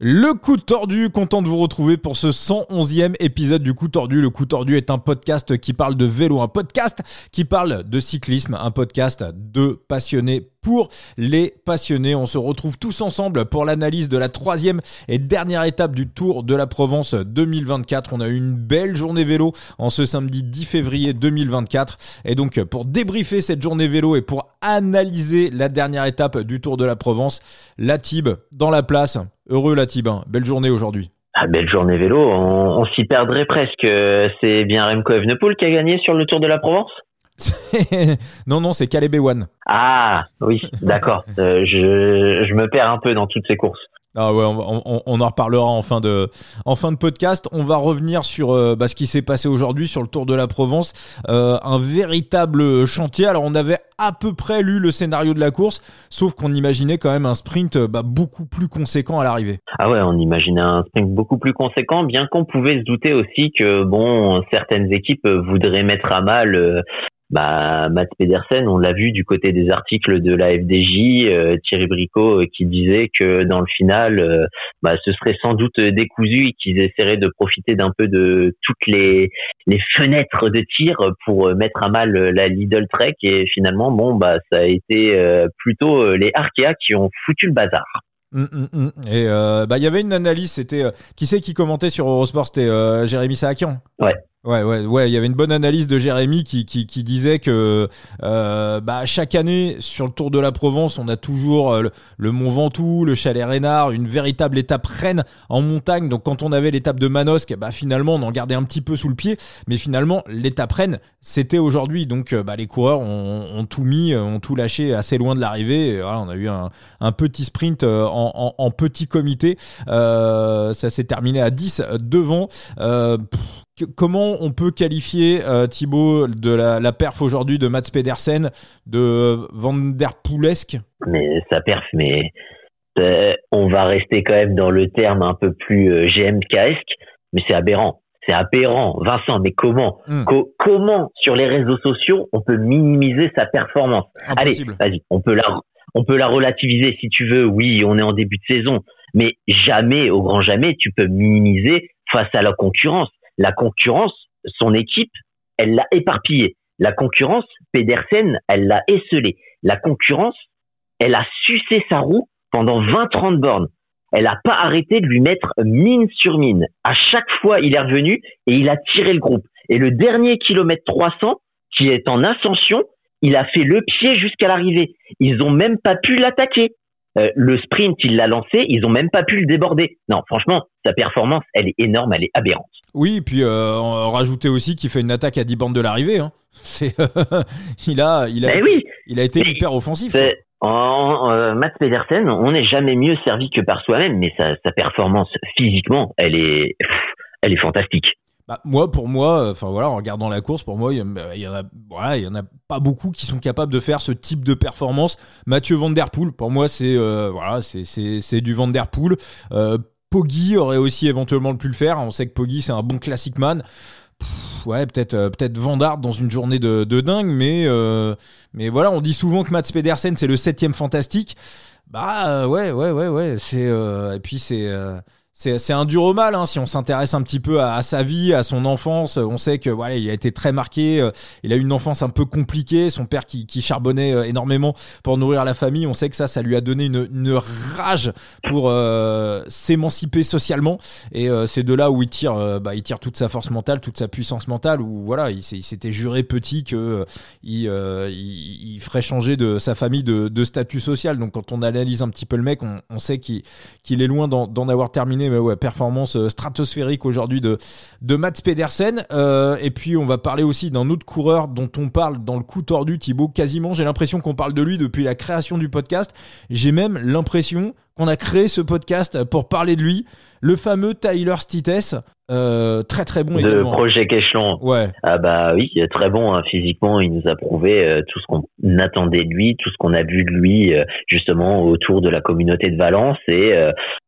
Le coup tordu, content de vous retrouver pour ce 111e épisode du coup tordu. Le coup tordu est un podcast qui parle de vélo, un podcast qui parle de cyclisme, un podcast de passionnés pour les passionnés. On se retrouve tous ensemble pour l'analyse de la troisième et dernière étape du Tour de la Provence 2024. On a eu une belle journée vélo en ce samedi 10 février 2024. Et donc pour débriefer cette journée vélo et pour analyser la dernière étape du Tour de la Provence, la Tib dans la place. Heureux la Tibin, belle journée aujourd'hui. Ah, belle journée vélo, on, s'y perdrait presque. C'est bien Remco Evenepoel qui a gagné sur le Tour de la Provence? non, non, c'est Caleb Ewan. Ah, oui, d'accord. Euh, je, je me perds un peu dans toutes ces courses. Ah ouais, on, on, en reparlera en fin de, en fin de podcast. On va revenir sur euh, bah, ce qui s'est passé aujourd'hui sur le Tour de la Provence. Euh, un véritable chantier. Alors on avait à peu près lu le scénario de la course, sauf qu'on imaginait quand même un sprint bah, beaucoup plus conséquent à l'arrivée. Ah ouais, on imaginait un sprint beaucoup plus conséquent, bien qu'on pouvait se douter aussi que bon, certaines équipes voudraient mettre à mal bah, Matt Pedersen, on l'a vu du côté des articles de la FDJ, euh, Thierry Bricot euh, qui disait que dans le final, euh, bah, ce serait sans doute décousu et qu'ils essaieraient de profiter d'un peu de toutes les, les fenêtres de tir pour mettre à mal la Lidl Trek et finalement, bon, bah, ça a été plutôt les Arkea qui ont foutu le bazar. Hum, hum. Et bah il y avait une analyse, c'était qui c'est qui commentait sur Eurosport, c'était Jérémy Saakian. Ouais. Ouais, ouais, ouais. Il y avait une bonne analyse de Jérémy qui, qui, qui disait que euh, bah, chaque année sur le Tour de la Provence, on a toujours euh, le, Mont Ventoux, le Chalet Reynard, une véritable étape reine en montagne. Donc quand on avait l'étape de Manosque, bah finalement on en gardait un petit peu sous le pied, mais finalement l'étape reine c'était aujourd'hui. Donc euh, bah, les coureurs ont, ont, tout mis, ont tout lâché assez loin de l'arrivée. Voilà, on a eu un, petit sprint en, en, en petit comité. ça s'est terminé à 10 devant. Pff, comment on peut qualifier euh, Thibaut de la, perf aujourd'hui de Mats Pedersen de Van der Poelesque Mais sa perf, mais euh, on va rester quand même dans le terme un peu plus euh, GMKesque, mais c'est aberrant. C'est aberrant, Vincent. Mais comment, hmm. comment sur les réseaux sociaux on peut minimiser sa performance? Allez, vas-y, on peut la, on peut la relativiser si tu veux. Oui, on est en début de saison, mais jamais, au grand jamais, tu peux minimiser face à la concurrence. La concurrence, son équipe, elle l'a éparpillé. La concurrence, Pedersen, elle l'a esselé. La concurrence, elle a sucé sa roue pendant 20-30 bornes. Elle n'a pas arrêté de lui mettre mine sur mine. À chaque fois, il est revenu et il a tiré le groupe. Et le dernier kilomètre 300, qui est en ascension, il a fait le pied jusqu'à l'arrivée. Ils n'ont même pas pu l'attaquer. Euh, le sprint, il l'a lancé, ils n'ont même pas pu le déborder. Non, franchement, sa performance, elle est énorme, elle est aberrante. Oui, et puis euh, on rajoutait aussi qu'il fait une attaque à 10 bandes de l'arrivée. Hein. C'est, il a, il a, été, oui. il a été hyper offensif. En, euh, Mats Pedersen, on n'est jamais mieux servi que par soi-même, mais sa, sa, performance physiquement, elle est, elle est fantastique. Bah, moi, pour moi, enfin voilà, en regardant la course, pour moi, il y, en a, voilà, il y en a pas beaucoup qui sont capables de faire ce type de performance. Mathieu Van Der Poel, pour moi, c'est euh, voilà, c'est c'est du Van Der Poel. Euh, aurait aussi éventuellement pu le faire. On sait que Poggi c'est un bon classic man. ouais, peut-être euh, peut-être dans une journée de, de dingue, mais euh, mais voilà, on dit souvent que Mats Pedersen c'est le septième fantastique. Bah ouais, ouais, ouais, ouais. C'est et puis c'est c'est un dur au mal hein, si on s'intéresse un petit peu à, sa vie, à son enfance. On sait que voilà, il a été très marqué. Euh, il a eu une enfance un peu compliquée. Son père qui, qui charbonnait euh, énormément pour nourrir la famille. On sait que ça, ça lui a donné une, une rage pour euh, s'émanciper socialement. Et c'est de là où il tire, bah, il tire toute sa force mentale, toute sa puissance mentale. Où voilà, il s'était juré petit que il, il, ferait changer de sa famille de, de, statut social. Donc quand on analyse un petit peu le mec, on, on sait qu'il est loin d'en avoir terminé performance euh, stratosphérique aujourd'hui de, de Mats Pedersen. Euh, et puis, on va parler aussi d'un autre coureur dont on parle dans le coup tordu, Thibaut. Quasiment, j'ai l'impression qu'on parle de lui depuis la création du podcast. J'ai même l'impression qu'on a créé ce podcast pour parler de lui. Le fameux Tyler Stites, euh, très très bon de projet Échelon. Ouais. Ah bah oui, très bon hein. physiquement. Il nous a prouvé euh, tout ce qu'on attendait de lui, tout ce qu'on a vu de lui euh, justement autour de la communauté de Valence. Et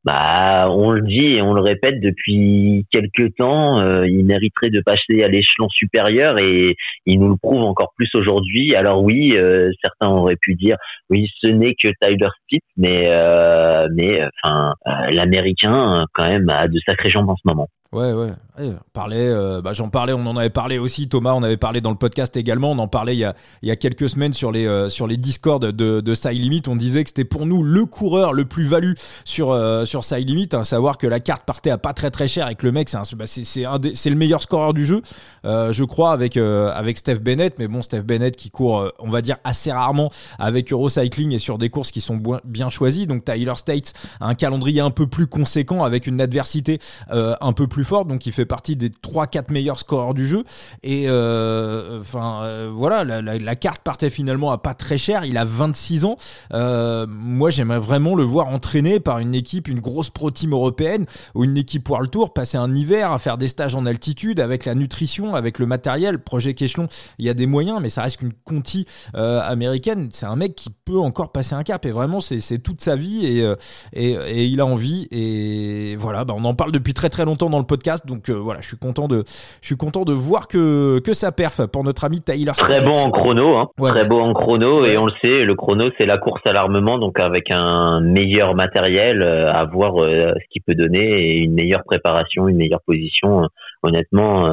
bah on le dit et on le répète depuis quelques temps, il mériterait de passer à l'échelon supérieur et il nous le prouve encore plus aujourd'hui. Alors oui, certains auraient pu dire oui, ce n'est que Tyler Stitt, mais mais enfin, l'américain quand même a de sacrées jambes en ce moment. Ouais, ouais. Parlait, euh, bah, j'en parlais, on en avait parlé aussi, Thomas, on avait parlé dans le podcast également, on en parlait il y a, quelques semaines sur les, euh, sur les Discord de, de Style Limit. On disait que c'était pour nous le coureur le plus valu sur, euh, sur Style Limit, savoir que la carte partait à pas très très cher et que le mec, c'est bah, le meilleur scoreur du jeu, je crois, avec, avec Steph Bennett. Mais bon, Steph Bennett qui court, on va dire, assez rarement avec Eurocycling et sur des courses qui sont bien choisies. Donc Tyler States a un calendrier un peu plus conséquent avec une adversité un peu plus fort, donc il fait partie des 3-4 meilleurs scoreurs du jeu. Et euh, enfin euh, voilà, la, carte partait finalement à pas très cher. Il a 26 ans. Euh, moi, j'aimerais vraiment le voir entraîné par une équipe, une grosse pro team européenne ou une équipe World Tour, passer un hiver à faire des stages en altitude avec la nutrition, avec le matériel. Projet Kéchelon, il y a des moyens, mais ça reste qu'une conti américaine. C'est un mec qui peut encore passer un cap et vraiment, c'est toute sa vie et, et, il a envie. Et voilà, bah, on en parle depuis très très longtemps dans le podcast. Donc euh, voilà, je suis content de, je suis content de voir que, que ça perf pour notre ami Tyler. Très bon en chrono, hein. très beau en chrono. Et on le sait, le chrono, c'est la course à l'armement. Donc avec un meilleur matériel, euh, à voir euh, ce qu'il peut donner et une meilleure préparation, une meilleure position. honnêtement,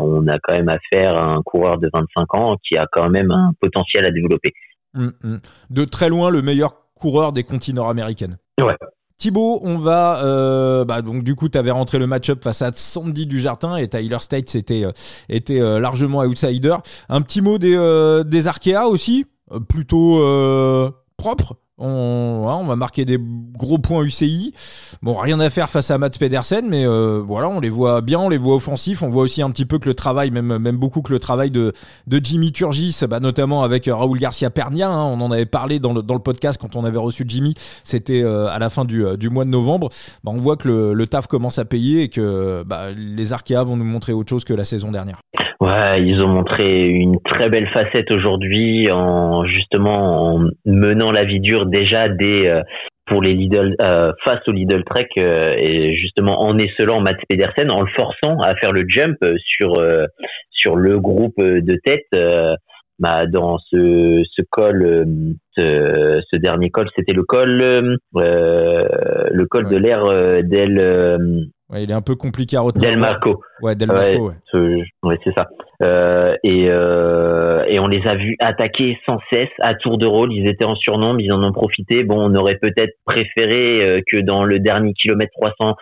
on a quand même affaire à un coureur de 25 ans qui a quand même un potentiel à développer. Hum, hum. De très loin, le meilleur coureur des continents américaines. Ouais, Thibaut, on va euh, bah donc du coup tu avais rentré le match-up face à Sandy du Jardin et Tyler était euh, était euh, largement outsider. Un petit mot des des Arkea aussi, plutôt propre? On, va marquer des gros points UCI. Bon, rien à faire face à Mats Pedersen, mais euh, voilà, on les voit bien, on les voit offensifs. On voit aussi un petit peu que le travail, même, beaucoup que le travail de, Jimmy Turgis, bah, notamment avec euh, Raoul Garcia Pernia. Hein, on en avait parlé dans le, podcast quand on avait reçu Jimmy. C'était euh, à la fin du, mois de novembre. Bah, on voit que le, le taf commence à payer et que bah, les Arkea vont nous montrer autre chose que la saison dernière. Ouais, ils ont montré une très belle facette aujourd'hui en justement en menant la vie dure déjà des euh, pour les Lidl euh, face au Lidl Trek euh, et justement en écelant Mats Pedersen en le forçant à faire le jump sur sur le groupe de tête bah, dans ce, ce col ce, ce dernier col c'était le col le col de l'air d'El il est un peu compliqué à retenir. Del Marco. Ouais, Del Marco, ouais. c'est ça. Euh, et, euh, et on les a vus attaquer sans cesse à tour de rôle. Ils étaient en surnombre, ils en ont profité. Bon, on aurait peut-être préféré euh, que dans le dernier kilomètre 300, euh,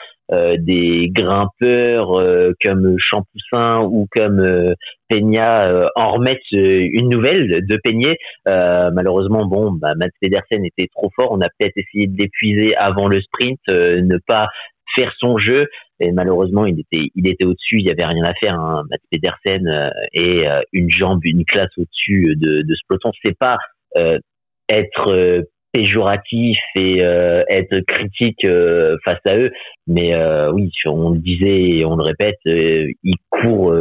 des grimpeurs euh, comme Champoussin ou comme euh, Peña en remettent une nouvelle de Peigné. malheureusement, bon, bah, Mats Pedersen était trop fort. On a peut-être essayé de l'épuiser avant le sprint, ne pas faire son jeu. Et malheureusement, il était, il était au-dessus. Il y avait rien à faire. Hein. Matt Pedersen euh, et euh, une jambe, une classe au-dessus de, de ce peloton. C'est pas euh, être péjoratif et être critique face à eux, mais oui, on le disait et on le répète, il court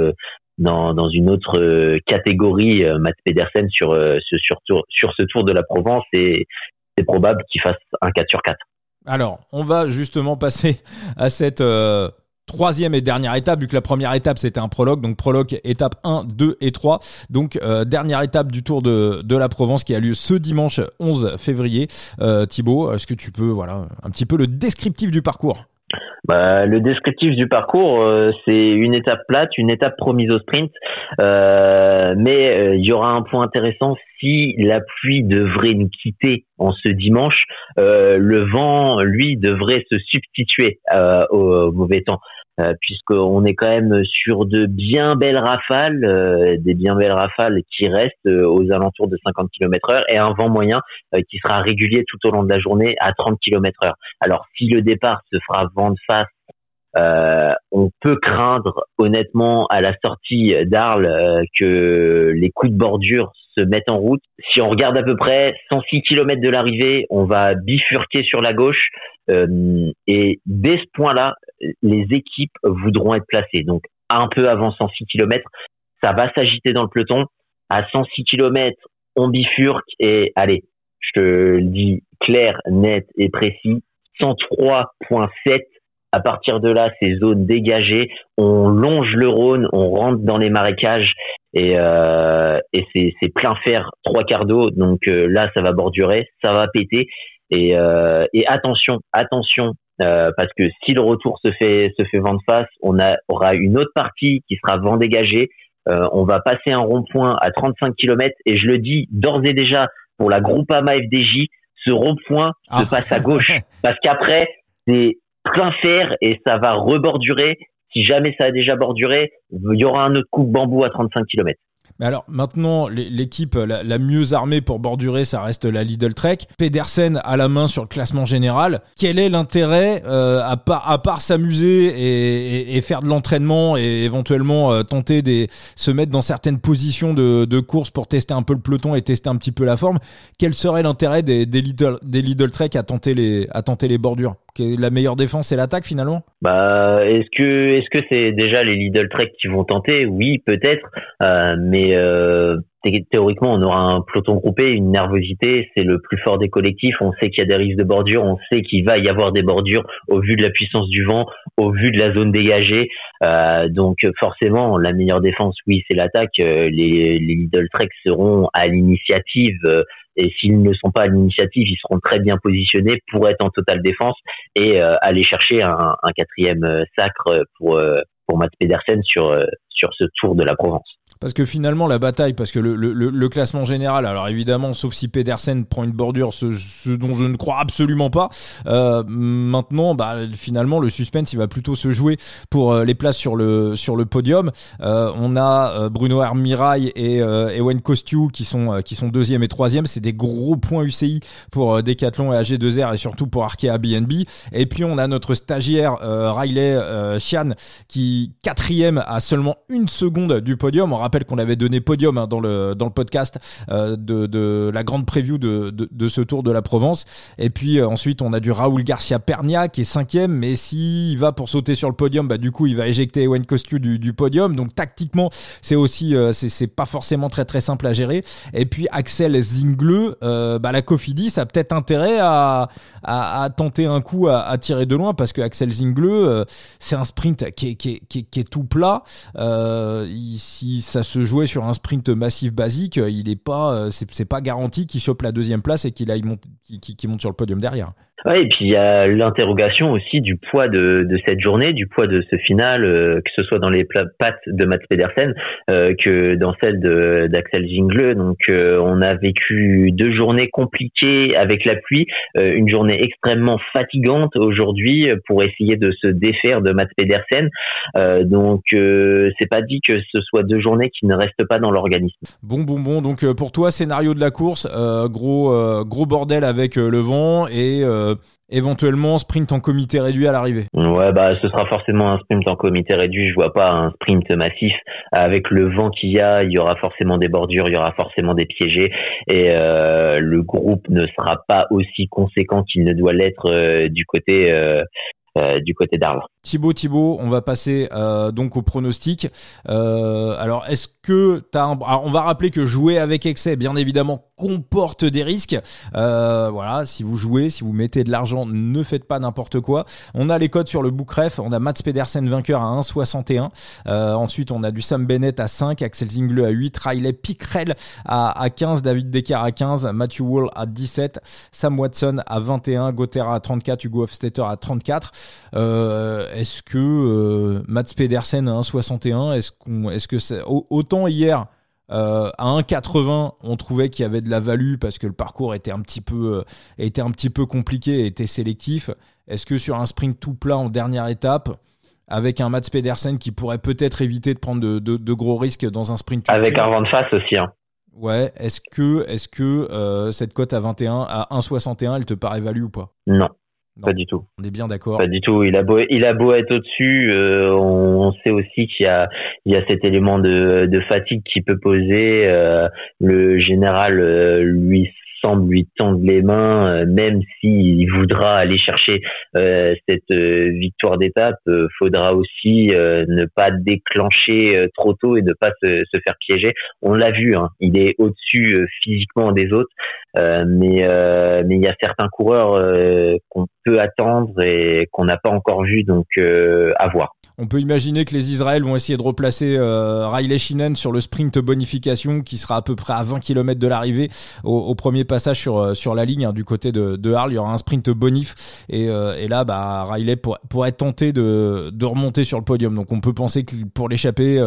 dans, dans une autre catégorie, Matt Pedersen sur ce sur, sur ce Tour de la Provence et c'est probable qu'il fasse un 4 sur 4. Alors, on va justement passer à cette euh, troisième et dernière étape, vu que la première étape c'était un prologue, donc prologue étape 1, 2 et 3. Donc euh, dernière étape du Tour de, de, la Provence qui a lieu ce dimanche 11 février. Euh, Thibaut, est-ce que tu peux, voilà, un petit peu le descriptif du parcours? Bah, le descriptif du parcours, euh, c'est une étape plate, une étape promise au sprint, euh, mais euh, il y aura un point intéressant si la pluie devrait nous quitter en ce dimanche, le vent, lui, devrait se substituer au mauvais temps. Euh, puisqu'on est quand même sur de bien belles rafales, euh, des bien belles rafales qui restent euh, aux alentours de 50 km heure et un vent moyen qui sera régulier tout au long de la journée à 30 km heure. Alors si le départ se fera vent de face on peut craindre honnêtement à la sortie d'Arles que les coups de bordure se mettent en route. Si on regarde à peu près 106 km de l'arrivée, on va bifurquer sur la gauche et dès ce point-là, les équipes voudront être placées. Donc, un peu avant 106 km, ça va s'agiter dans le peloton. À 106 km, on bifurque et allez, je te le dis clair, net et précis, 103.7. À partir de là, ces zones dégagées, on longe le Rhône, on rentre dans les marécages et, euh, et c'est plein fer, trois quarts d'eau. Donc euh, là, ça va bordurer, ça va péter. Et, et attention, attention, parce que si le retour se fait se fait vent face, on a, aura une autre partie qui sera vent dégagé. on va passer un rond-point à 35 km et je le dis d'ores et déjà pour la Groupama FDJ, ce rond-point se ah. passe à gauche parce qu'après c'est plein fer et ça va rebordurer. Si jamais ça a déjà borduré, il y aura un autre coup de bambou à 35 km. Mais alors maintenant, l'équipe la, mieux armée pour bordurer, ça reste la Lidl Trek. Pedersen à la main sur le classement général. Quel est l'intérêt, euh, à part, s'amuser et, faire de l'entraînement et éventuellement euh, tenter de se mettre dans certaines positions de, course pour tester un peu le peloton et tester un petit peu la forme Quel serait l'intérêt des, Lidl, Trek à tenter les bordures? La meilleure défense c'est l'attaque finalement Bah est-ce que est-ce que c'est déjà les Lidl Trek qui vont tenter? Oui peut-être, euh, mais euh, théoriquement on aura un peloton groupé, une nervosité, c'est le plus fort des collectifs. On sait qu'il y a des risques de bordure, on sait qu'il va y avoir des bordures au vu de la puissance du vent, au vu de la zone dégagée. Euh, donc forcément la meilleure défense oui c'est l'attaque. les, les Lidl Trek seront à l'initiative et s'ils ne sont pas à l'initiative, ils seront très bien positionnés pour être en totale défense et euh, aller chercher un, quatrième euh, sacre pour euh, pour Mats Pedersen sur sur ce Tour de la Provence. Parce que finalement, la bataille, parce que le, le, le, classement général, alors évidemment, sauf si Pedersen prend une bordure, ce, ce dont je ne crois absolument pas, euh, maintenant, bah, finalement, le suspense, il va plutôt se jouer pour euh, les places sur le, sur le podium. Euh, on a euh, Bruno Hermirail et euh, Ewen Kostiou qui sont, qui sont deuxième et troisième. C'est des gros points UCI pour Decathlon et AG2R et surtout pour Arkea BNB. Et puis, on a notre stagiaire Riley Chian qui quatrième à seulement une seconde du podium. Rappelle qu'on avait donné podium hein, dans, le, dans le podcast euh, de, de, la grande preview de, de, ce Tour de la Provence. Et puis euh, ensuite, on a du Raoul Garcia Pernia qui est cinquième, mais s'il va pour sauter sur le podium, bah, du coup, il va éjecter Ewen Kosciu du, du podium. Donc tactiquement, c'est aussi euh, c'est pas forcément très très simple à gérer. Et puis Axel Zingle, bah, la Cofidis a peut-être intérêt à, à, tenter un coup à, tirer de loin parce que Axel Zingle, c'est un sprint qui est, qui est tout plat. si ça se jouait sur un sprint massif basique, il est pas, euh, c'est pas garanti qu'il chope la deuxième place et qu'il monte sur le podium derrière. Ouais, et puis il y a l'interrogation aussi du poids de, de, cette journée, du poids de ce final, euh, que ce soit dans les pattes de Mats Pedersen euh, que dans celle d'Axel Zingle. Donc euh, on a vécu deux journées compliquées avec la pluie, une journée extrêmement fatigante aujourd'hui pour essayer de se défaire de Mats Pedersen. donc c'est pas dit que ce soit deux journées qui ne restent pas dans l'organisme. Bon, bon, bon. Donc pour toi, scénario de la course, gros, gros bordel avec le vent et euh, éventuellement sprint en comité réduit à l'arrivée. Ouais, bah ce sera forcément un sprint en comité réduit. Je vois pas un sprint massif avec le vent qu'il y a. Il y aura forcément des bordures, il y aura forcément des piégés et euh, le groupe ne sera pas aussi conséquent qu'il ne doit l'être euh, du côté du côté d'Arles. Thibaut, Thibaut, on va passer donc au pronostic. alors, est-ce que tu as un... on va rappeler que jouer avec excès, bien évidemment, comporte des risques. Euh, voilà, si vous jouez, si vous mettez de l'argent, ne faites pas n'importe quoi. On a les codes sur le Bookref. On a Mats Pedersen vainqueur à 1,61. Euh, ensuite, on a du Sam Bennett à 5, Axel Zingle à 8, Riley Pickrell à, à 15, David Decker à 15, Matthew Wall à 17, Sam Watson à 21, Gotera à 34, Hugo Hofstetter à 34. Euh, est-ce que euh, Mats Pedersen à 1,61, est-ce qu'on, est-ce que c'est autant hier euh, à 1,80, on trouvait qu'il y avait de la value parce que le parcours était un petit peu, euh, était un petit peu compliqué et était sélectif. Est-ce que sur un sprint tout plat en dernière étape, avec un Mats Pedersen qui pourrait peut-être éviter de prendre de, gros risques dans un sprint tout Avec un vent de face aussi. Hein. Ouais, est-ce que, est -ce que euh, cette cote à 21, à 1,61, elle te paraît value ou pas? Non. Pas du tout. On est bien d'accord. Pas du tout. Il a beau, il a beau être au-dessus, euh, on, sait aussi qu'il y a, il y a cet élément de, de fatigue qui peut poser. Euh, le général euh, lui semble lui tendre les mains, euh, même s'il voudra aller chercher euh, cette euh, victoire d'étape, faudra aussi ne pas déclencher trop tôt et ne pas se, faire piéger. On l'a vu, hein, il est au-dessus physiquement des autres, mais il y a certains coureurs qu'on peut attendre et qu'on n'a pas encore vu, donc à voir. On peut imaginer que les Israël vont essayer de replacer Riley Shinen sur le sprint bonification qui sera à peu près à 20 km de l'arrivée au, premier passages sur, sur la ligne hein, du côté de, de Arles. Il y aura un sprint bonif. Et, et là, bah, Riley pourrait être tenté de, de remonter sur le podium. Donc on peut penser que pour l'échapper,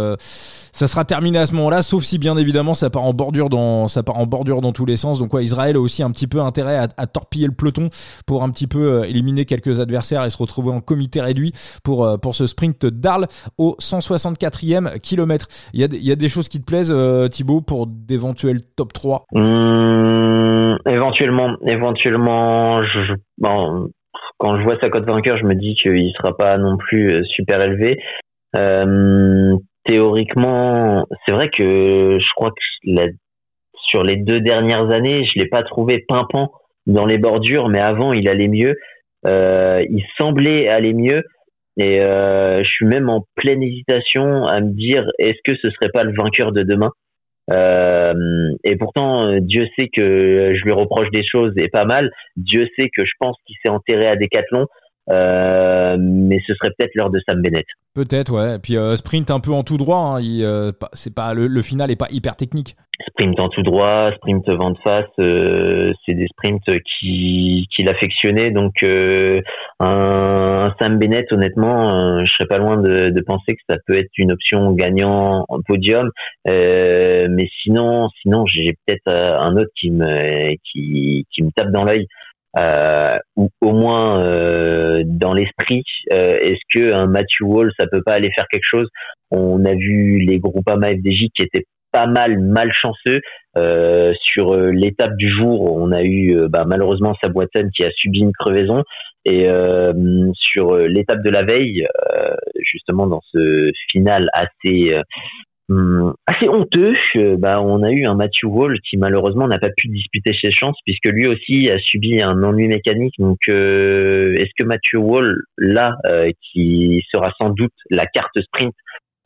ça sera terminé à ce moment-là, sauf si bien évidemment ça part en bordure dans, ça part en bordure dans tous les sens. Donc Israël a aussi un petit peu intérêt à, torpiller le peloton pour un petit peu éliminer quelques adversaires et se retrouver en comité réduit pour, pour ce sprint d'Arles au 164e kilomètre. Il y a, y a des choses qui te plaisent, euh, Thibaut, pour d'éventuels top 3 mmh, Éventuellement, éventuellement, je, bon, quand je vois sa cote vainqueur, je me dis qu'il sera pas non plus euh, super élevé. Euh, théoriquement, c'est vrai que je crois que sur les deux dernières années, je l'ai pas trouvé pimpant dans les bordures, mais avant il allait mieux. Euh, il semblait aller mieux. Et euh, je suis même en pleine hésitation à me dire est-ce que ce serait pas le vainqueur de demain? Euh, et pourtant, Dieu sait que je lui reproche des choses et pas mal. Dieu sait que je pense qu'il s'est enterré à Décathlon. Euh, mais ce serait peut-être l'heure de Sam Bennett. Peut-être, ouais. Et puis euh, sprint un peu en tout droit. Hein. Euh, c'est pas le, le, final est pas hyper technique. Sprint en tout droit, sprint vent de face, c'est des sprints qui qu'il affectionnait. Donc un, un, Sam Bennett, honnêtement, je serais pas loin de, de, penser que ça peut être une option gagnant en podium. mais sinon, sinon j'ai peut-être un autre qui me qui qui me tape dans l'œil euh, ou au moins euh, dans l'esprit, euh, est-ce que un Matthew Wall ça peut pas aller faire quelque chose? On a vu les Groupama FDJ qui étaient pas mal malchanceux euh, sur euh, l'étape du jour. On a eu bah, malheureusement Sabouaten qui a subi une crevaison et sur l'étape de la veille, justement dans ce final assez Hum, assez honteux. bah, on a eu un Matthew Wall qui malheureusement n'a pas pu disputer ses chances puisque lui aussi a subi un ennui mécanique. Donc, euh, est-ce que Matthew Wall, là, euh, qui sera sans doute la carte sprint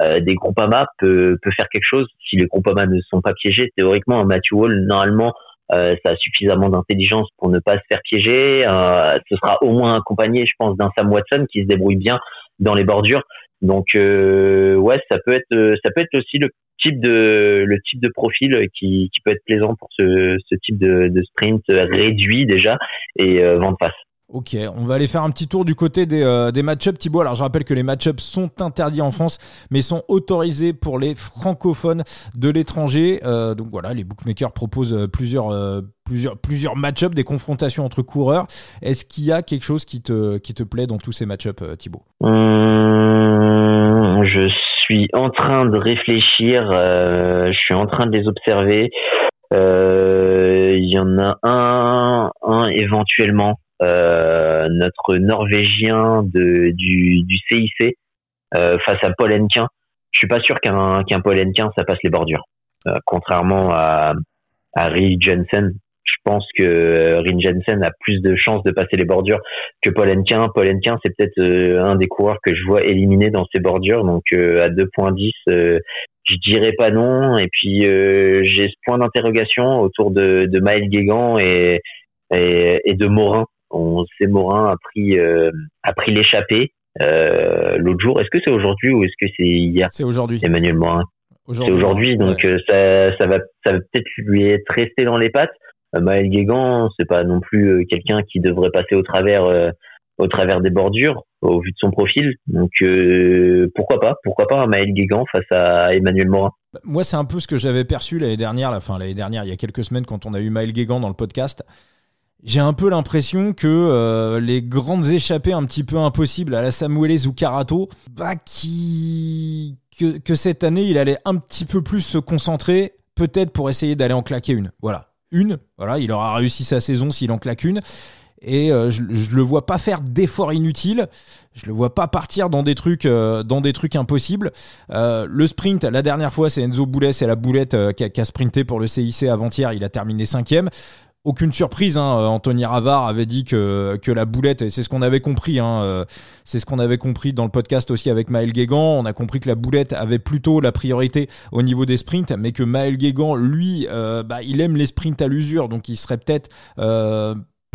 euh, des Groupama, peut, peut faire quelque chose si les Groupama ne sont pas piégés Théoriquement, Matthew Wall, normalement, ça a suffisamment d'intelligence pour ne pas se faire piéger. ce sera au moins accompagné, je pense, d'un Sam Watson qui se débrouille bien dans les bordures. Donc euh, ouais, ça peut être euh, ça peut être aussi le type de le type de profil qui, qui peut être plaisant pour ce, ce type de, de sprint réduit déjà et euh, vent de face. Ok, on va aller faire un petit tour du côté des, euh, des match-ups. Thibaut, alors je rappelle que les match-ups sont interdits en France, mais sont autorisés pour les francophones de l'étranger. Euh, donc voilà, les bookmakers proposent plusieurs, euh, plusieurs, plusieurs match-ups, des confrontations entre coureurs. Est-ce qu'il y a quelque chose qui te, plaît dans tous ces match-ups, Thibaut? Hum, Je suis en train de réfléchir, je suis en train de les observer. Il y en a un, un éventuellement notre Norvégien de, du, du CIC euh, face à Paul Henquin. Je suis pas sûr qu'un qu'un Paul Henquin ça passe les bordures. Euh, contrairement à, à Jensen, je pense que Rin Jensen a plus de chances de passer les bordures que Paul Henquin. Paul Henquin, c'est peut-être un des coureurs que je vois éliminer dans ces bordures. Donc à 2.10, je dirais pas non. Et puis j'ai ce point d'interrogation autour de, de Maël Guégan et, et, et, de Morin on sait Morin a pris euh, a pris l'échappée euh, l'autre jour. Est-ce que c'est aujourd'hui ou est-ce que c'est hier? C'est aujourd'hui. Emmanuel Morin. C'est aujourd'hui, donc euh, ça, ça va, ça va peut-être lui être resté dans les pattes. Maël Guégan, c'est pas non plus quelqu'un qui devrait passer au travers, au travers des bordures, au vu de son profil. Donc pourquoi pas, pourquoi pas Maël Guégan face à Emmanuel Morin? Moi, c'est un peu ce que j'avais perçu l'année dernière, la fin l'année dernière, il y a quelques semaines, quand on a eu Maël Guégan dans le podcast j'ai un peu l'impression que euh, les grandes échappées un petit peu impossibles à la Samueles ou bah, qui que, cette année il allait un petit peu plus se concentrer, peut-être pour essayer d'aller en claquer une. Voilà, une. Voilà, il aura réussi sa saison s'il en claque une. Et euh, je, je le vois pas faire d'efforts inutiles. Je le vois pas partir dans des trucs, euh, dans des trucs impossibles. le sprint, la dernière fois, c'est Enzo Boulet, c'est la boulette qui, a, sprinté pour le CIC avant-hier. Il a terminé cinquième aucune surprise. Hein. Euh, Anthony Ravard avait dit que, que la boulette, et c'est ce qu'on avait compris, hein, euh, c'est ce qu'on avait compris dans le podcast aussi avec Maël Guégan. On a compris que la boulette avait plutôt la priorité au niveau des sprints, mais que Maël Guégan, lui, euh, bah, il aime les sprints à l'usure, donc il serait peut-être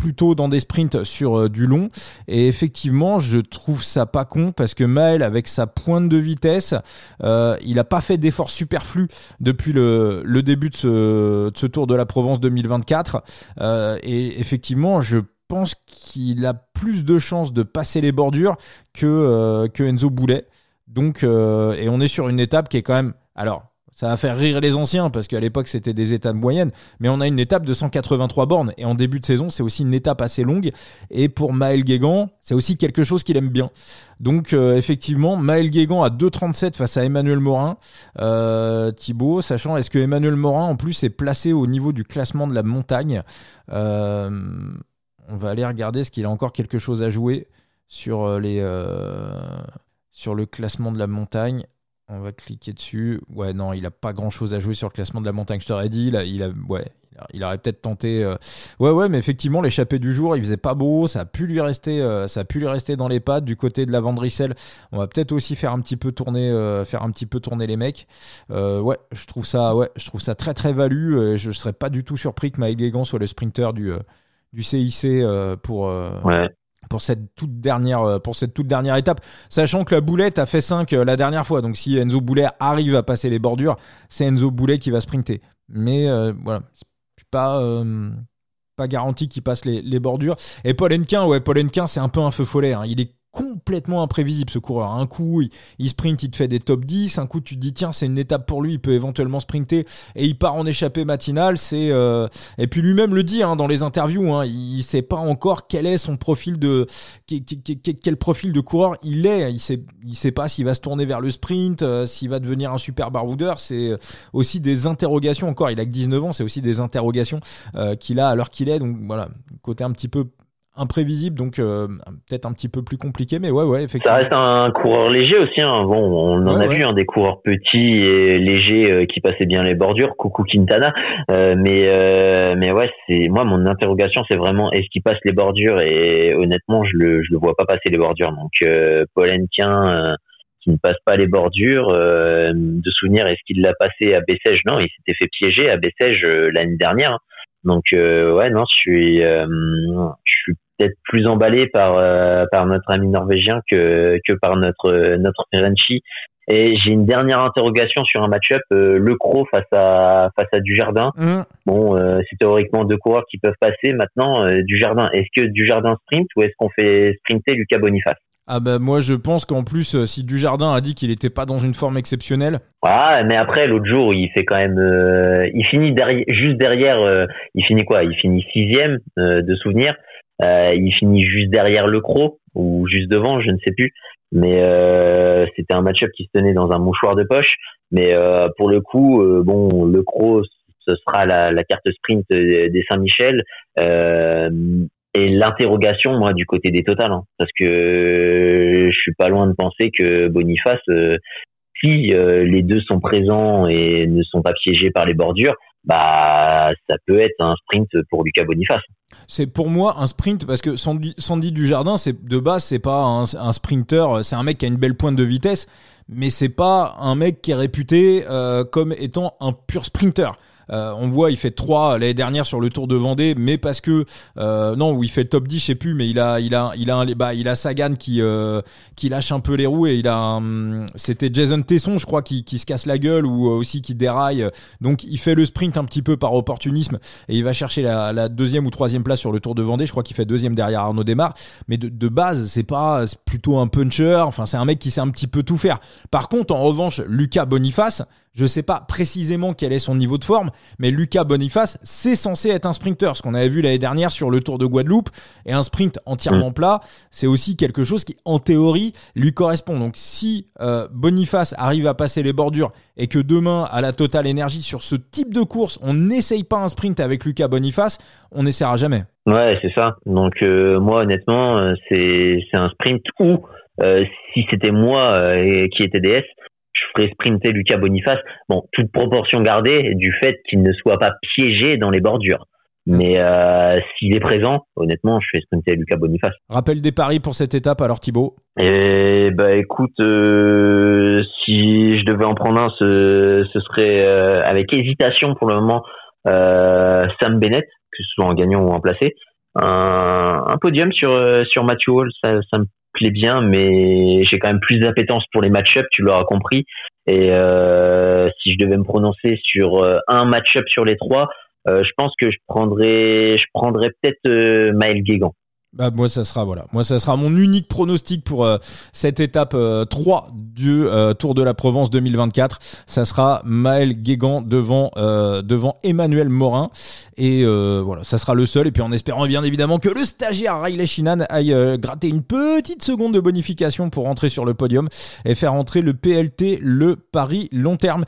plutôt dans des sprints sur du long. Et effectivement, je trouve ça pas con parce que Maël, avec sa pointe de vitesse, il a pas fait d'efforts superflus depuis le, début de ce, Tour de la Provence 2024. et effectivement, je pense qu'il a plus de chances de passer les bordures que, que Enzo Boulet. Donc, et on est sur une étape qui est quand même. Alors, ça va faire rire les anciens parce qu'à l'époque c'était des étapes moyennes, mais on a une étape de 183 bornes et en début de saison c'est aussi une étape assez longue et pour Maël Guégan c'est aussi quelque chose qu'il aime bien. Donc euh, effectivement Maël Guégan à 2,37 face à Emmanuel Morin, euh, Thibaut, sachant est-ce que Emmanuel Morin en plus est placé au niveau du classement de la montagne. Euh, on va aller regarder ce qu'il a encore quelque chose à jouer sur le classement de la montagne. On va cliquer dessus. Ouais, non, il a pas grand chose à jouer sur le classement de la montagne. Je t'aurais dit, il a, il a, ouais, il aurait peut-être tenté. Euh, ouais, ouais, mais effectivement, l'échappée du jour, il faisait pas beau. Ça a pu lui rester, euh, ça a pu lui rester dans les pattes. Du côté de la Vendrissel, on va peut-être aussi faire un petit peu tourner, euh, faire un petit peu tourner les mecs. ouais, je trouve ça, ouais, je trouve ça très très valu. je serais pas du tout surpris que Maël Guégan soit le sprinter du du CIC pour. Ouais pour cette toute dernière euh, pour cette toute dernière étape sachant que la boulette a fait 5 euh, la dernière fois. Donc si Enzo Boulet arrive à passer les bordures c'est Enzo Boulet qui va sprinter. Mais euh, voilà. C'est pas pas garanti qu'il passe les, les, bordures. Et Paul Henquin ouais Paul Henquin c'est un peu un feu follet hein. il est complètement imprévisible ce coureur. Un coup, il, sprint, il te fait des top 10. Un coup, tu te dis tiens, c'est une étape pour lui, il peut éventuellement sprinter et il part en échappée matinale. Euh, et puis lui-même le dit hein, dans les interviews. Hein, il sait pas encore quel est son profil de quel profil de coureur il est. Il sait il sait pas s'il va se tourner vers le sprint, euh, s'il va devenir un super baroudeur. C'est aussi des interrogations encore. Il a que 19 ans, c'est aussi des interrogations euh, qu'il a à l'heure qu'il est. Donc voilà, côté un petit peu imprévisible, donc euh, peut-être un petit peu plus compliqué, mais ouais, ouais, effectivement. Ça reste un coureur léger aussi. Hein. Bon, on en a vu hein, des coureurs petits et légers euh, qui passaient bien les bordures, coucou Quintana. Euh, mais mais ouais, c'est moi mon interrogation, c'est vraiment est-ce qu'il passe les bordures? Et honnêtement, je le je le vois pas passer les bordures. Donc Paul Henquin qui ne passe pas les bordures, de souvenir est-ce qu'il l'a passé à Bessèges? Non, il s'était fait piéger à Bessèges l'année dernière. Donc ouais, non, je suis je suis peut-être plus emballé par euh, par notre ami norvégien que que par notre notre Ferenczi. Et j'ai une dernière interrogation sur un match-up, euh, Le Cro face à face à Dujardin. Mmh. Bon, euh, c'est théoriquement deux coureurs qui peuvent passer. Maintenant, Dujardin, est-ce que Dujardin sprint ou est-ce qu'on fait sprinter Lucas Boniface? Ah bah moi je pense qu'en plus si Dujardin a dit qu'il n'était pas dans une forme exceptionnelle. Ah mais après l'autre jour il fait quand même, il finit derrière, juste derrière, il finit quoi? Il finit sixième de souvenir. Euh, il finit juste derrière le Cro ou juste devant, je ne sais plus. Mais euh, c'était un match-up qui se tenait dans un mouchoir de poche. Mais euh, pour le coup, bon, le Cro, ce sera la, la carte sprint des Saint-Michel. et l'interrogation, moi, du côté des Total, hein, parce que je suis pas loin de penser que Boniface, si les deux sont présents et ne sont pas piégés par les bordures, bah ça peut être un sprint pour Lucas Boniface. C'est pour moi un sprint parce que Sandy, Sandy Dujardin, c'est de base c'est pas un, un sprinter, c'est un mec qui a une belle pointe de vitesse, mais c'est pas un mec qui est réputé euh, comme étant un pur sprinter. Euh, on voit, il fait 3 l'année dernière sur le Tour de Vendée, mais parce que euh, non, où il fait le top 10, je sais plus, mais il a, il a, il a, bah, il a Sagan qui, euh, qui lâche un peu les roues et il a, c'était Jason Tesson, je crois, qui se casse la gueule ou aussi qui déraille. Donc il fait le sprint un petit peu par opportunisme et il va chercher la, deuxième ou troisième place sur le Tour de Vendée. Je crois qu'il fait deuxième derrière Arnaud Desmar, mais de, de base, c'est pas, plutôt un puncher. Enfin, c'est un mec qui sait un petit peu tout faire. Par contre, en revanche, Lucas Boniface, je sais pas précisément quel est son niveau de forme, mais Lucas Boniface, c'est censé être un sprinter. Ce qu'on avait vu l'année dernière sur le Tour de Guadeloupe, et un sprint entièrement mm. plat, c'est aussi quelque chose qui, en théorie, lui correspond. Donc si euh, Boniface arrive à passer les bordures et que demain, à la Total Énergie, sur ce type de course, on n'essaye pas un sprint avec Lucas Boniface, on n'essaiera jamais. Ouais, c'est ça. Donc euh, moi, honnêtement, euh, c'est un sprint où, si c'était moi qui était DS, je ferais sprinter Lucas Boniface. Bon, toute proportion gardée du fait qu'il ne soit pas piégé dans les bordures. Mais euh, s'il est présent, honnêtement, je fais sprinter Lucas Boniface. Rappel des paris pour cette étape alors Thibaut? Eh bah écoute, euh, si je devais en prendre un, ce, ce serait euh, avec hésitation pour le moment Sam Bennett, que ce soit en gagnant ou en placé. un, un podium sur sur Matthew Hall, ça, ça me plaît bien, mais j'ai quand même plus d'appétence pour les match-up, tu l'auras compris. Et euh, si je devais me prononcer sur un match-up sur les trois, euh, je pense que je prendrais, je prendrais peut-être euh, Maël Guégan. Bah, moi ça sera voilà. Moi ça sera mon unique pronostic pour euh, cette étape 3 du Tour de la Provence 2024 ça sera Maël Guégan devant devant Emmanuel Morin. Et voilà ça sera le seul. Et puis en espérant bien évidemment que le stagiaire Riley Shinan aille gratter une petite seconde de bonification pour rentrer sur le podium et faire entrer le PLT le Paris long terme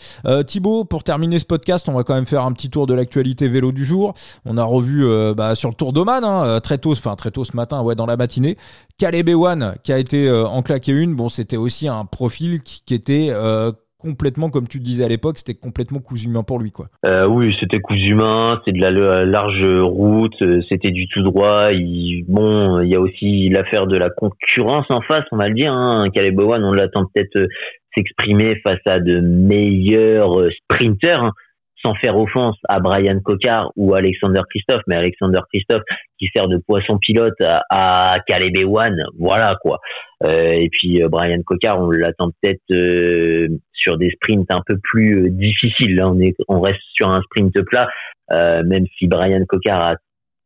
Thibaut pour terminer ce podcast on va quand même faire un petit tour de l'actualité vélo du jour. On a revu bah, sur le Tour d'Oman hein, très tôt enfin très tôt matin, ouais, dans la matinée. Caleb Ewan, qui a été euh, en claqué une, bon, c'était aussi un profil qui, était euh, complètement, comme tu disais à l'époque, c'était complètement cousu humain pour lui, quoi. Euh, oui, c'était cousu humain, c'est de la large route, c'était du tout droit. Il, bon, il y a aussi l'affaire de la concurrence en face, on va le dire. Hein. Caleb Ewan, on l'attend peut-être s'exprimer face à de meilleurs sprinters. Hein sans faire offense à Brian Cocard ou Alexander Christophe, mais Alexander Christophe qui sert de poisson pilote à, à Caleb voilà quoi. Euh, et puis euh, Brian Cocard, on l'attend peut-être euh, sur des sprints un peu plus difficiles. Là, on est, on reste sur un sprint plat, même si Brian Cocard a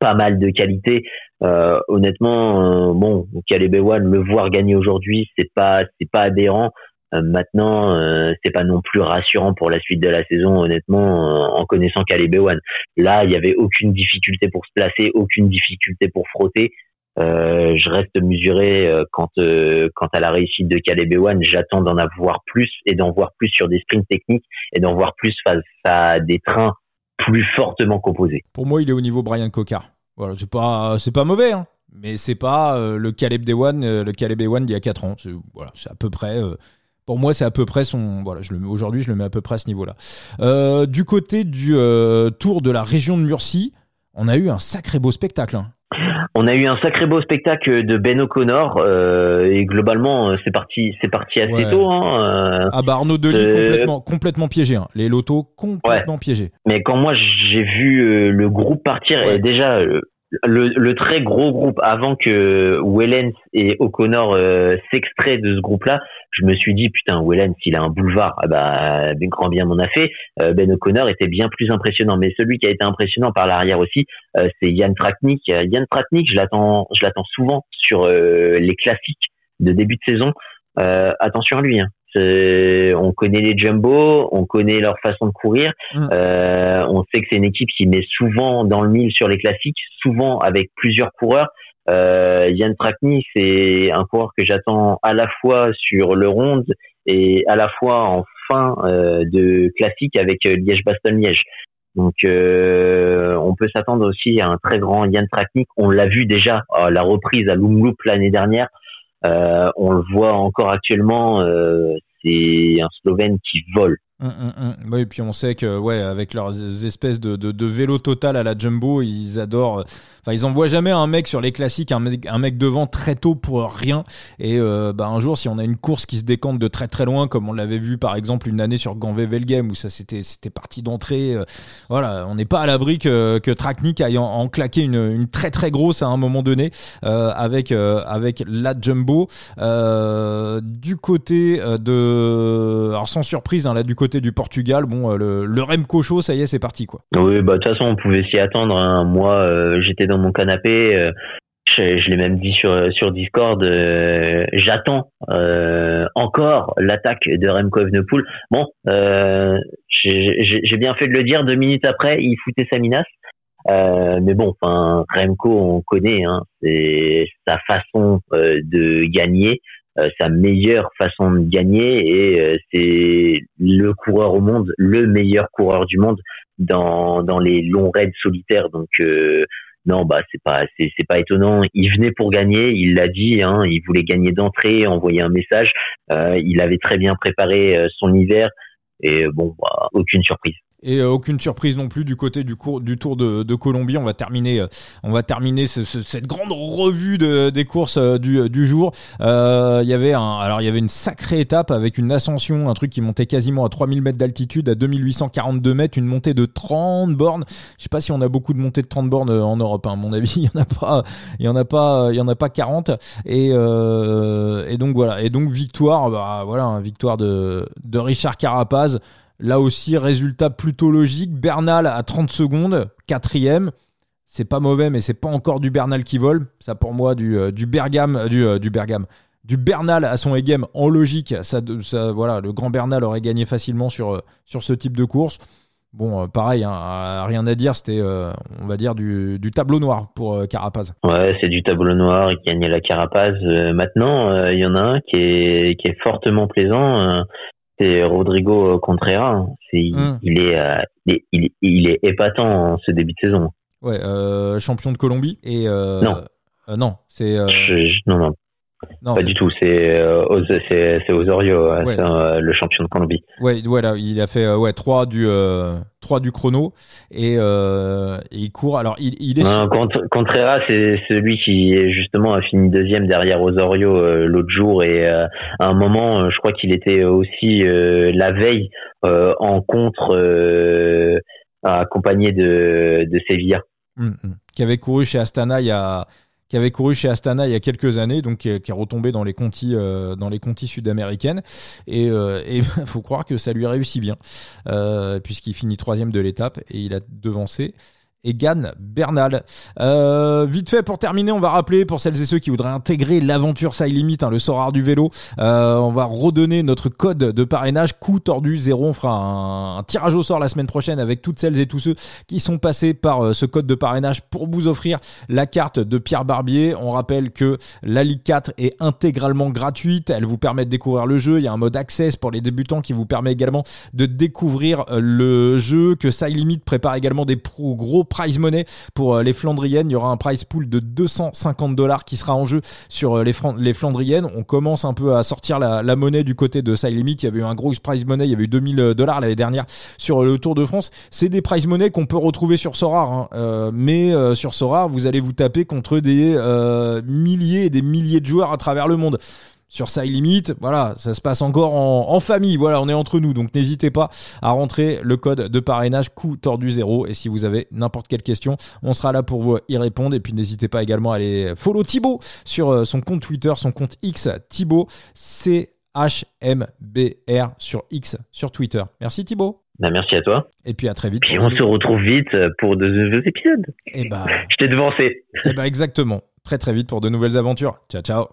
pas mal de qualité. honnêtement, bon, Caleb One, le voir gagner aujourd'hui, c'est pas, c'est pas adhérent. Euh, maintenant, euh, c'est pas non plus rassurant pour la suite de la saison, honnêtement, euh, en connaissant Caleb Ewan. Là, il y avait aucune difficulté pour se placer, aucune difficulté pour frotter. je reste mesuré quant, quant à la réussite de Caleb Ewan. J'attends d'en avoir plus et d'en voir plus sur des sprints techniques et d'en voir plus face à des trains plus fortement composés. Pour moi, il est au niveau Brian Cocard. Voilà, c'est pas c'est pas mauvais, hein, mais c'est pas le Caleb Ewan, le Caleb d'il y a 4 ans. Voilà, c'est à peu près pour moi, c'est à peu près son. Voilà, je le aujourd'hui, je le mets à peu près à ce niveau-là. Euh, du côté du euh, Tour de la région de Murcie, on a eu un sacré beau spectacle. Hein. On a eu un sacré beau spectacle de Ben O'Connor euh, et globalement c'est parti c'est parti assez tôt. Hein, ah bah Arnaud Delis complètement complètement piégé. Hein. Les lotos complètement piégés. Mais quand moi j'ai vu le groupe partir et déjà le, très gros groupe avant que Wellens et O'Connor euh, s'extraient de ce groupe-là, je me suis dit putain Wellens il a un boulevard, ah bah ben grand bien m'en a fait. Euh, ben O'Connor était bien plus impressionnant, mais celui qui a été impressionnant par l'arrière aussi, euh, c'est Yann Tratnik. Yann Tratnik, je l'attends, je l'attends souvent sur les classiques de début de saison. attention à lui, hein on connaît les jumbo, on connaît leur façon de courir. Mm. Euh, on sait que c'est une équipe qui met souvent dans le mille sur les classiques, souvent avec plusieurs coureurs. Euh, Yann Trakni, c'est un coureur que j'attends à la fois sur le ronde et à la fois en fin euh, de classique avec Liège-Bastogne-Liège. Donc, on peut s'attendre aussi à un très grand Yann Traknik. On l'a vu déjà à la reprise à Lumloop l'année dernière. Euh, on le voit encore actuellement, euh, c'est un Slovène qui vole. Hum. Oui, et puis on sait que ouais, avec leurs espèces de, de, vélo total à la jumbo, ils adorent. Enfin, ils envoient jamais un mec sur les classiques, un mec, un mec devant très tôt pour rien. Et euh, bah, un jour, si on a une course qui se décante de très très loin, comme on l'avait vu par exemple une année sur Ganvé Velgem où ça c'était c'était parti d'entrée. Euh, voilà, on n'est pas à l'abri que, que Traknik aille en, claquer une, une, très très grosse à un moment donné euh, avec avec la jumbo. du côté de, alors sans surprise, hein, là du côté du Portugal, bon, euh, le, Remco Show, ça y est, c'est parti, quoi. Oui, bah de toute façon, on pouvait s'y attendre. Hein. Moi, euh, j'étais dans mon canapé. Euh, je, l'ai même dit sur Discord. J'attends encore l'attaque de Remco Evenepoel. Bon, j'ai bien fait de le dire. Deux minutes après, il foutait sa minace. mais bon, enfin, Remco, on connaît, hein, sa façon de gagner. Euh, sa meilleure façon de gagner et euh, c'est le coureur au monde, le meilleur coureur du monde dans, dans les longs raids solitaires. Donc euh, non, bah c'est pas c'est, pas étonnant. Il venait pour gagner, il l'a dit. Hein, il voulait gagner d'entrée, envoyer un message. il avait très bien préparé son hiver et bon, bah, aucune surprise. Et euh, aucune surprise non plus du côté du, cours, du Tour de, de Colombie. On va terminer, euh, on va terminer cette grande revue de, des courses euh, du, du jour. Il y avait un, alors il y avait une sacrée étape avec une ascension, un truc qui montait quasiment à 3000 mètres d'altitude, à 2842 mètres, une montée de 30 bornes. Je sais pas si on a beaucoup de montées de 30 bornes en Europe. Hein. À mon avis, il y en a pas, il y en a pas, il y en a pas 40. Et, et donc voilà. Et donc victoire, bah, voilà, victoire de, de Richard Carapaz. Là aussi, résultat plutôt logique. Bernal à 30 secondes, quatrième. C'est pas mauvais, mais c'est pas encore du Bernal qui vole. Ça, pour moi, du, euh, du Bergame, euh, du, euh, du Bernal à son Egem en logique. Ça, voilà, le grand Bernal aurait gagné facilement sur, ce type de course. Bon, pareil, hein, rien à dire, c'était, on va dire, du, tableau noir pour Carapaz. Ouais, c'est du tableau noir, il gagnait la Carapaz. maintenant, il y en a un qui est, qui est fortement plaisant, c'est Rodrigo euh, Contreras. Hmm. il, est, euh, il, il, est épatant en ce début de saison. Ouais, euh, champion de Colombie et non, non, c'est non non non, pas du tout. C'est euh, Osorio, euh, le champion de Colombie. Ouais, voilà, il a fait euh, ouais trois du euh, trois du chrono et, et, il court. Alors il, il est. Non, Contreras, c'est celui qui justement a fini deuxième derrière Osorio l'autre jour et à un moment, je crois qu'il était aussi la veille en contre accompagné de de Sevilla. Hum, hum. Qui avait couru chez Astana il y a qui avait couru chez Astana il y a quelques années, donc qui est, retombé dans les contis, euh, dans les contis sud-américaines. Et euh, il faut croire que ça lui réussit bien, euh, puisqu'il finit troisième de l'étape et il a devancé Egan Bernal. Euh, vite fait pour terminer, on va rappeler pour celles et ceux qui voudraient intégrer l'aventure Side Limit, hein, le sort art du vélo, euh, on va redonner notre code de parrainage coup tordu 0. On fera un, tirage au sort la semaine prochaine avec toutes celles et tous ceux qui sont passés par euh, ce code de parrainage pour vous offrir la carte de Pierre Barbier. On rappelle que la Ligue 4 est intégralement gratuite, elle vous permet de découvrir le jeu, il y a un mode access pour les débutants qui vous permet également de découvrir le jeu, que Side Limit prépare également des pro gros prize money pour euh, les Flandriennes. Il y aura un prize pool de 250 dollars qui sera en jeu sur euh, les, Flandriennes. On commence un peu à sortir la, monnaie du côté de. Il y avait eu un gros prize money, il y avait eu 2000 dollars l'année dernière sur le Tour de France. C'est des prize money qu'on peut retrouver sur Sora, hein. euh, mais sur Sora, vous allez vous taper contre des milliers et des milliers de joueurs à travers le monde sur Side Limit. Voilà, ça se passe encore en, famille. Voilà, on est entre nous. Donc n'hésitez pas à rentrer le code de parrainage coup tordu zéro. Et si vous avez n'importe quelle question, on sera là pour vous y répondre. Et puis n'hésitez pas également à aller follow Thibaut sur euh, son compte Twitter, son compte X, Thibaut, C-H-M-B-R sur X, sur Twitter. Merci Thibaut. Bah, merci à toi. Et puis à très vite. Et on se retrouve vite pour de nouveaux épisodes. Et eh bah. Je t'ai devancé. Et eh bah exactement. Très très vite pour de nouvelles aventures. Ciao ciao.